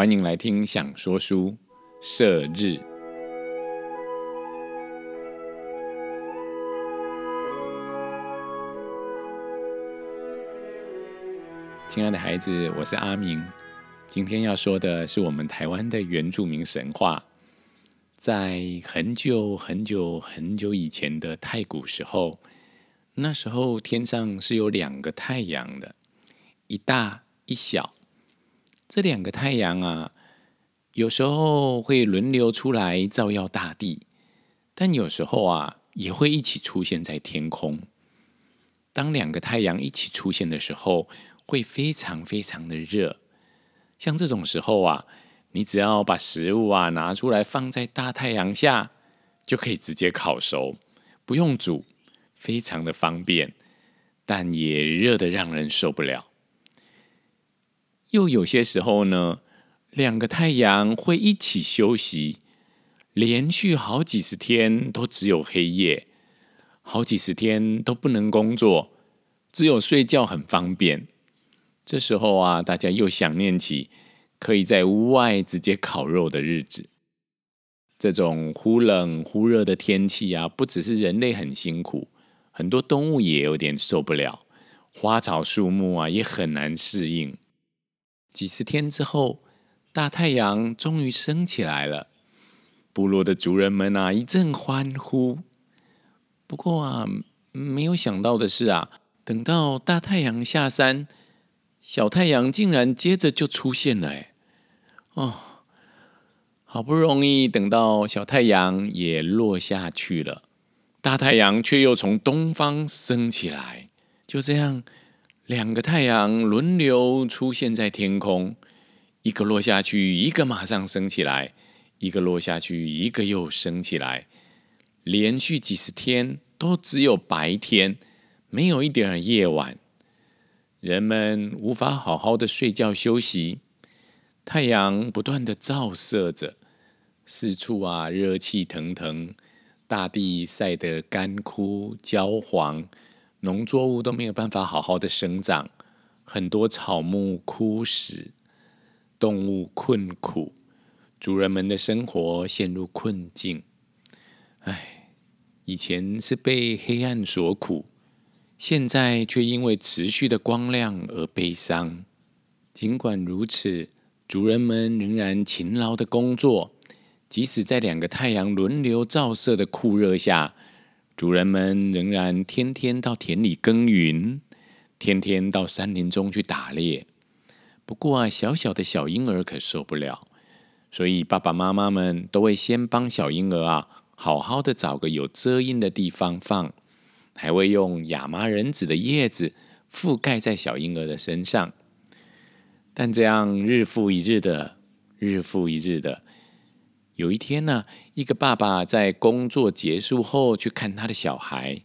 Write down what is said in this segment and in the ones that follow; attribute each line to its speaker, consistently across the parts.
Speaker 1: 欢迎来听《想说书》射日。亲爱的孩子，我是阿明。今天要说的是我们台湾的原住民神话。在很久很久很久以前的太古时候，那时候天上是有两个太阳的，一大一小。这两个太阳啊，有时候会轮流出来照耀大地，但有时候啊，也会一起出现在天空。当两个太阳一起出现的时候，会非常非常的热。像这种时候啊。你只要把食物啊拿出来放在大太阳下，就可以直接烤熟，不用煮，非常的方便，但也热的让人受不了。又有些时候呢，两个太阳会一起休息，连续好几十天都只有黑夜，好几十天都不能工作，只有睡觉很方便。这时候啊，大家又想念起。可以在屋外直接烤肉的日子，这种忽冷忽热的天气啊，不只是人类很辛苦，很多动物也有点受不了，花草树木啊也很难适应。几十天之后，大太阳终于升起来了，部落的族人们啊一阵欢呼。不过啊，没有想到的是啊，等到大太阳下山，小太阳竟然接着就出现了，哦，好不容易等到小太阳也落下去了，大太阳却又从东方升起来。就这样，两个太阳轮流出现在天空，一个落下去，一个马上升起来；一个落下去，一个又升起来。连续几十天都只有白天，没有一点夜晚，人们无法好好的睡觉休息。太阳不断的照射着，四处啊热气腾腾，大地晒得干枯焦黄，农作物都没有办法好好的生长，很多草木枯死，动物困苦，主人们的生活陷入困境。唉，以前是被黑暗所苦，现在却因为持续的光亮而悲伤。尽管如此。族人们仍然勤劳的工作，即使在两个太阳轮流照射的酷热下，主人们仍然天天到田里耕耘，天天到山林中去打猎。不过啊，小小的小婴儿可受不了，所以爸爸妈妈们都会先帮小婴儿啊，好好的找个有遮阴的地方放，还会用亚麻仁子的叶子覆盖在小婴儿的身上。但这样日复一日的，日复一日的，有一天呢，一个爸爸在工作结束后去看他的小孩，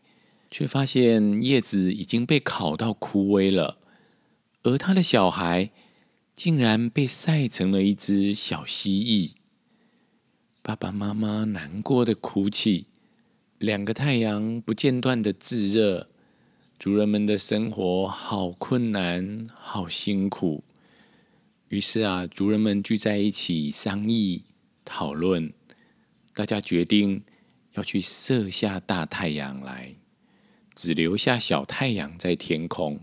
Speaker 1: 却发现叶子已经被烤到枯萎了，而他的小孩竟然被晒成了一只小蜥蜴。爸爸妈妈难过的哭泣，两个太阳不间断的炙热，族人们的生活好困难，好辛苦。于是啊，族人们聚在一起商议讨论，大家决定要去射下大太阳来，只留下小太阳在天空，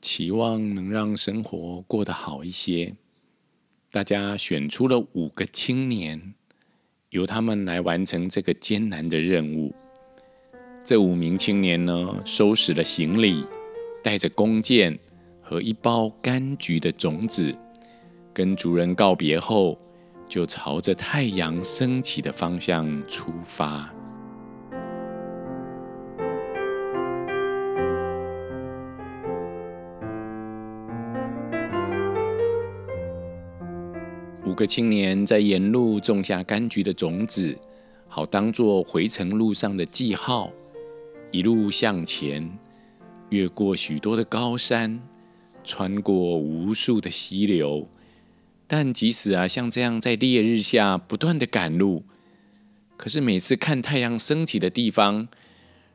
Speaker 1: 期望能让生活过得好一些。大家选出了五个青年，由他们来完成这个艰难的任务。这五名青年呢，收拾了行李，带着弓箭和一包柑橘的种子。跟主人告别后，就朝着太阳升起的方向出发。五个青年在沿路种下柑橘的种子，好当做回程路上的记号。一路向前，越过许多的高山，穿过无数的溪流。但即使啊，像这样在烈日下不断的赶路，可是每次看太阳升起的地方，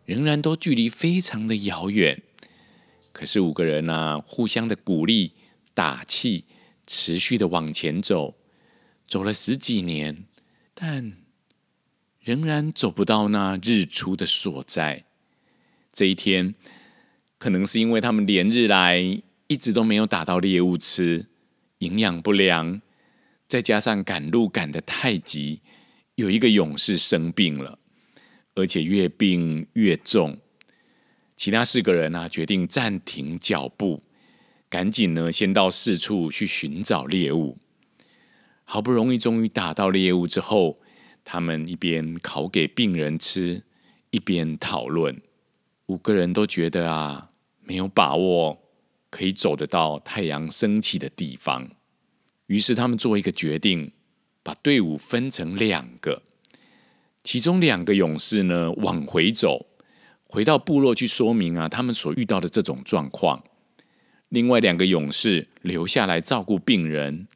Speaker 1: 仍然都距离非常的遥远。可是五个人啊，互相的鼓励、打气，持续的往前走，走了十几年，但仍然走不到那日出的所在。这一天，可能是因为他们连日来一直都没有打到猎物吃，营养不良，再加上赶路赶得太急，有一个勇士生病了，而且越病越重。其他四个人呢，决定暂停脚步，赶紧呢，先到四处去寻找猎物。好不容易终于打到猎物之后，他们一边烤给病人吃，一边讨论。五个人都觉得啊，没有把握可以走得到太阳升起的地方。于是他们做一个决定，把队伍分成两个，其中两个勇士呢往回走，回到部落去说明啊他们所遇到的这种状况。另外两个勇士留下来照顾病人，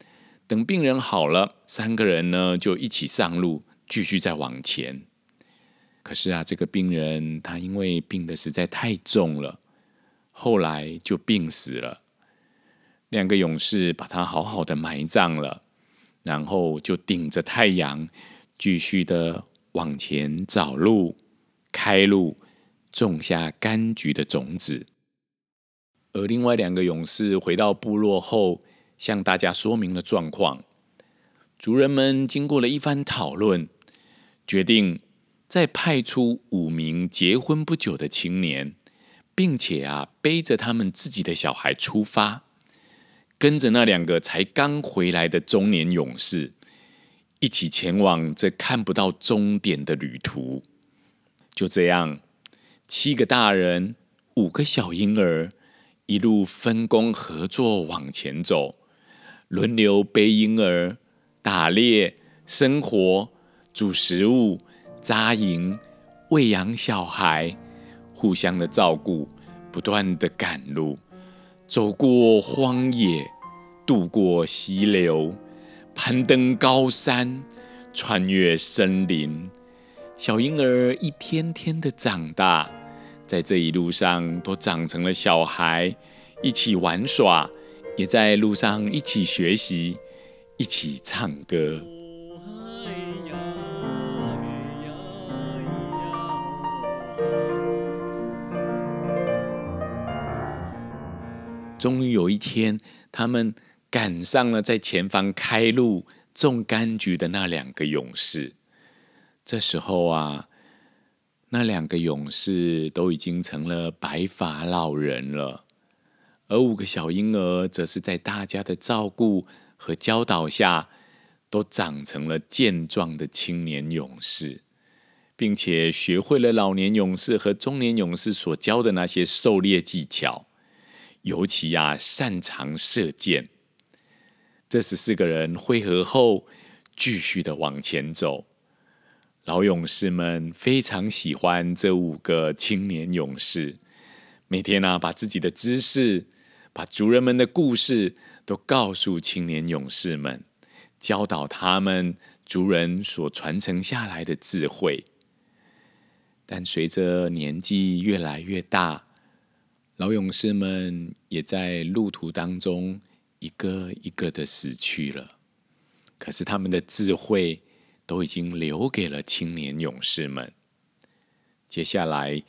Speaker 1: 等病人好了，三个人呢就一起上路，继续再往前。可是啊，这个病人他因为病的实在太重了，后来就病死了。两个勇士把他好好的埋葬了，然后就顶着太阳继续的往前找路、开路，种下柑橘的种子。而另外两个勇士回到部落后，向大家说明了状况。族人们经过了一番讨论，决定。再派出五名结婚不久的青年，并且啊背着他们自己的小孩出发，跟着那两个才刚回来的中年勇士，一起前往这看不到终点的旅途。就这样，七个大人，五个小婴儿，一路分工合作往前走，轮流背婴儿、打猎、生活、煮食物。扎营、喂养小孩，互相的照顾，不断的赶路，走过荒野，渡过溪流，攀登高山，穿越森林。小婴儿一天天的长大，在这一路上都长成了小孩，一起玩耍，也在路上一起学习，一起唱歌。终于有一天，他们赶上了在前方开路种柑橘的那两个勇士。这时候啊，那两个勇士都已经成了白发老人了，而五个小婴儿则是在大家的照顾和教导下，都长成了健壮的青年勇士，并且学会了老年勇士和中年勇士所教的那些狩猎技巧。尤其呀，擅长射箭。这十四个人汇合后，继续的往前走。老勇士们非常喜欢这五个青年勇士，每天呢，把自己的知识、把族人们的故事都告诉青年勇士们，教导他们族人所传承下来的智慧。但随着年纪越来越大，老勇士们也在路途当中一个一个的死去了，可是他们的智慧都已经留给了青年勇士们。接下来，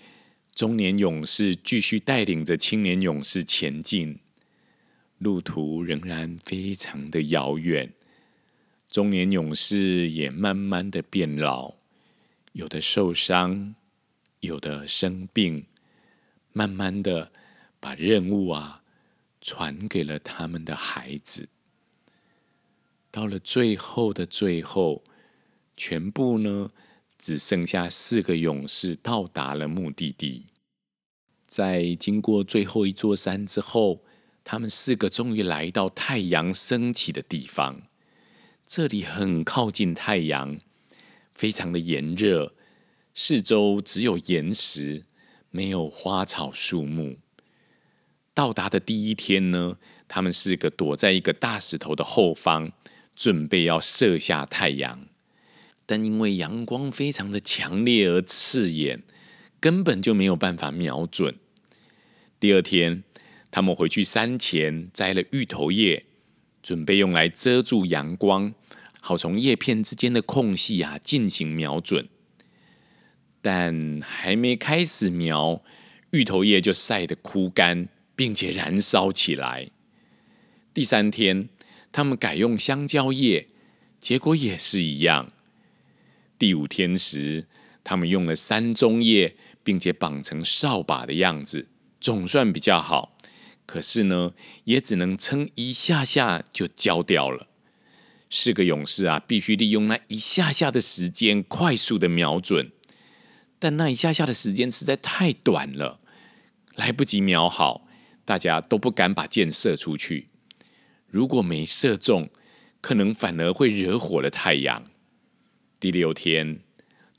Speaker 1: 中年勇士继续带领着青年勇士前进，路途仍然非常的遥远。中年勇士也慢慢的变老，有的受伤，有的生病，慢慢的。把任务啊传给了他们的孩子。到了最后的最后，全部呢只剩下四个勇士到达了目的地。在经过最后一座山之后，他们四个终于来到太阳升起的地方。这里很靠近太阳，非常的炎热，四周只有岩石，没有花草树木。到达的第一天呢，他们四个躲在一个大石头的后方，准备要射下太阳。但因为阳光非常的强烈而刺眼，根本就没有办法瞄准。第二天，他们回去山前摘了芋头叶，准备用来遮住阳光，好从叶片之间的空隙啊进行瞄准。但还没开始瞄，芋头叶就晒得枯干，并且燃烧起来。第三天，他们改用香蕉叶，结果也是一样。第五天时，他们用了山中叶，并且绑成扫把的样子，总算比较好。可是呢，也只能撑一下下就焦掉了。四个勇士啊，必须利用那一下下的时间，快速的瞄准。但那一下下的时间实在太短了，来不及瞄好，大家都不敢把箭射出去。如果没射中，可能反而会惹火了太阳。第六天，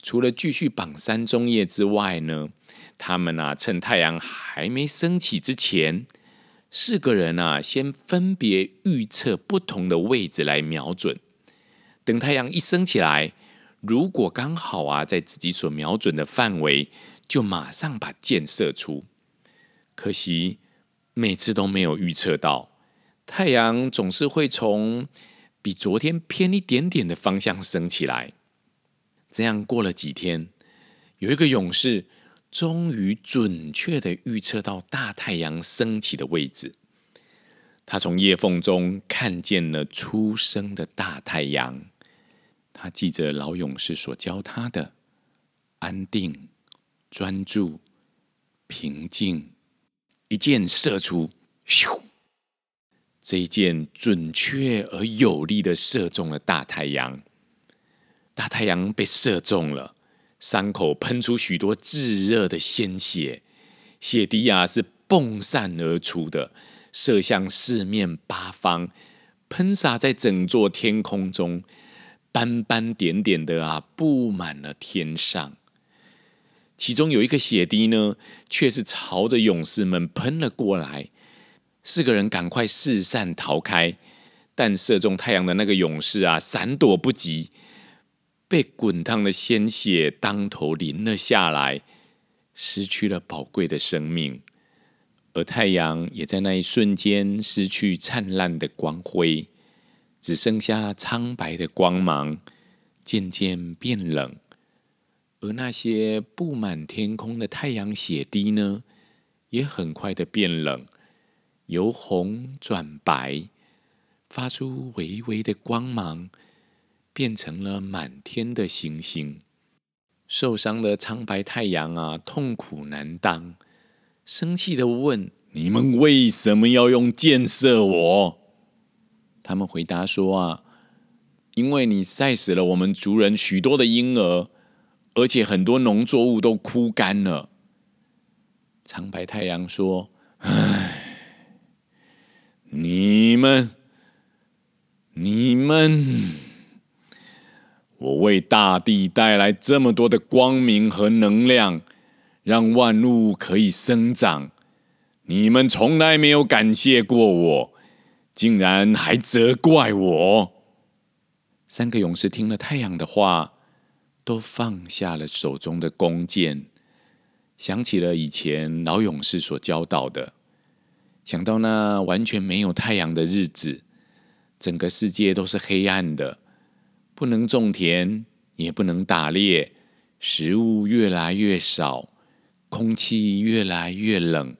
Speaker 1: 除了继续绑山中叶之外呢，他们啊趁太阳还没升起之前，四个人啊先分别预测不同的位置来瞄准，等太阳一升起来。如果刚好啊，在自己所瞄准的范围，就马上把箭射出。可惜每次都没有预测到，太阳总是会从比昨天偏一点点的方向升起来。这样过了几天，有一个勇士终于准确的预测到大太阳升起的位置。他从叶缝中看见了初升的大太阳。他记着老勇士所教他的安定、专注、平静，一箭射出，咻！这一箭准确而有力的射中了大太阳。大太阳被射中了，伤口喷出许多炙热的鲜血，血滴啊是迸散而出的，射向四面八方，喷洒在整座天空中。斑斑点点的啊，布满了天上。其中有一个血滴呢，却是朝着勇士们喷了过来。四个人赶快四散逃开，但射中太阳的那个勇士啊，闪躲不及，被滚烫的鲜血当头淋了下来，失去了宝贵的生命。而太阳也在那一瞬间失去灿烂的光辉。只剩下苍白的光芒，渐渐变冷，而那些布满天空的太阳血滴呢，也很快的变冷，由红转白，发出微微的光芒，变成了满天的星星。受伤的苍白太阳啊，痛苦难当，生气的问：“你们为什么要用箭射我？”他们回答说：“啊，因为你晒死了我们族人许多的婴儿，而且很多农作物都枯干了。”长白太阳说：“唉，你们，你们，我为大地带来这么多的光明和能量，让万物可以生长，你们从来没有感谢过我。”竟然还责怪我！三个勇士听了太阳的话，都放下了手中的弓箭，想起了以前老勇士所教导的，想到那完全没有太阳的日子，整个世界都是黑暗的，不能种田，也不能打猎，食物越来越少，空气越来越冷，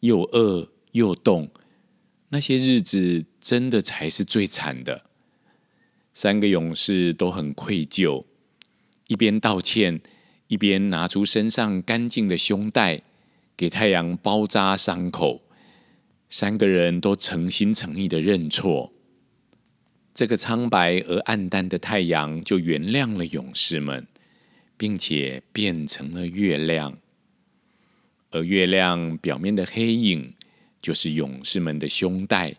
Speaker 1: 又饿又冻。那些日子真的才是最惨的。三个勇士都很愧疚，一边道歉，一边拿出身上干净的胸带，给太阳包扎伤口。三个人都诚心诚意的认错。这个苍白而暗淡的太阳就原谅了勇士们，并且变成了月亮。而月亮表面的黑影。就是勇士们的胸带，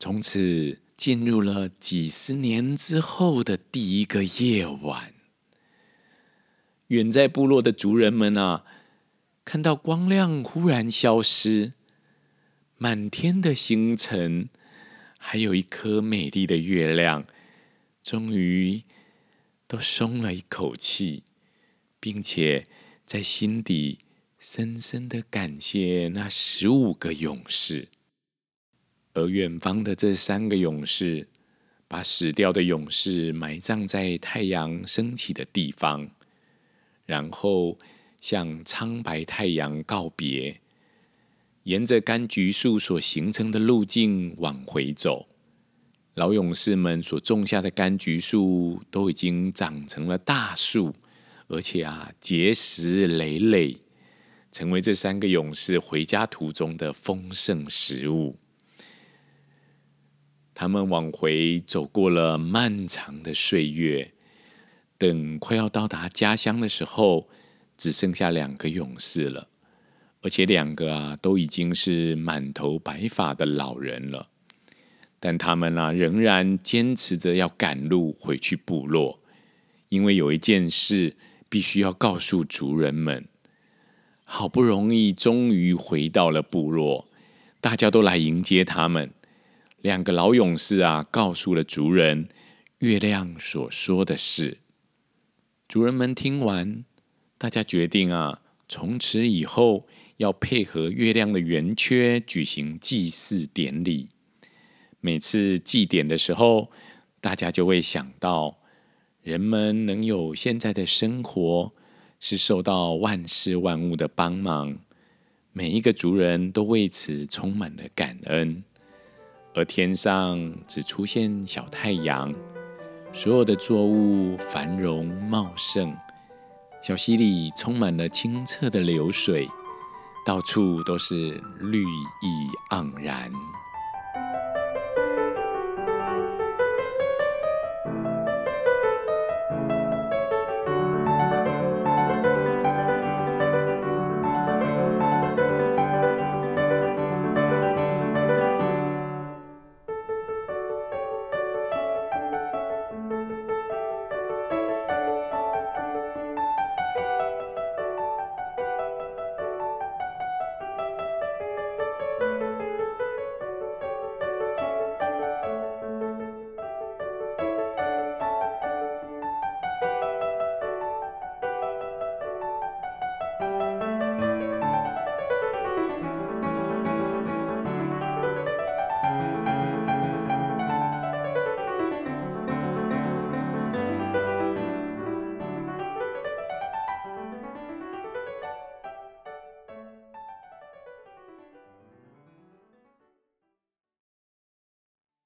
Speaker 1: 从此进入了几十年之后的第一个夜晚。远在部落的族人们啊，看到光亮忽然消失，满天的星辰，还有一颗美丽的月亮，终于都松了一口气，并且在心底。深深的感谢那十五个勇士。而远方的这三个勇士，把死掉的勇士埋葬在太阳升起的地方，然后向苍白太阳告别，沿着柑橘树所形成的路径往回走。老勇士们所种下的柑橘树都已经长成了大树，而且啊结实累累，成为这三个勇士回家途中的丰盛食物。他们往回走过了漫长的岁月，等快要到达家乡的时候，只剩下两个勇士了，而且两个啊都已经是满头白发的老人了。但他们啊，仍然坚持着要赶路回去部落，因为有一件事必须要告诉族人们。好不容易，终于回到了部落，大家都来迎接他们。两个老勇士啊，告诉了族人月亮所说的事。族人们听完，大家决定啊，从此以后要配合月亮的圆缺举行祭祀典礼。每次祭典的时候，大家就会想到，人们能有现在的生活，是受到万事万物的帮忙。每一个族人都为此充满了感恩。而天上只出现小太阳，所有的作物繁荣茂盛，小溪里充满了清澈的流水，到处都是绿意盎然。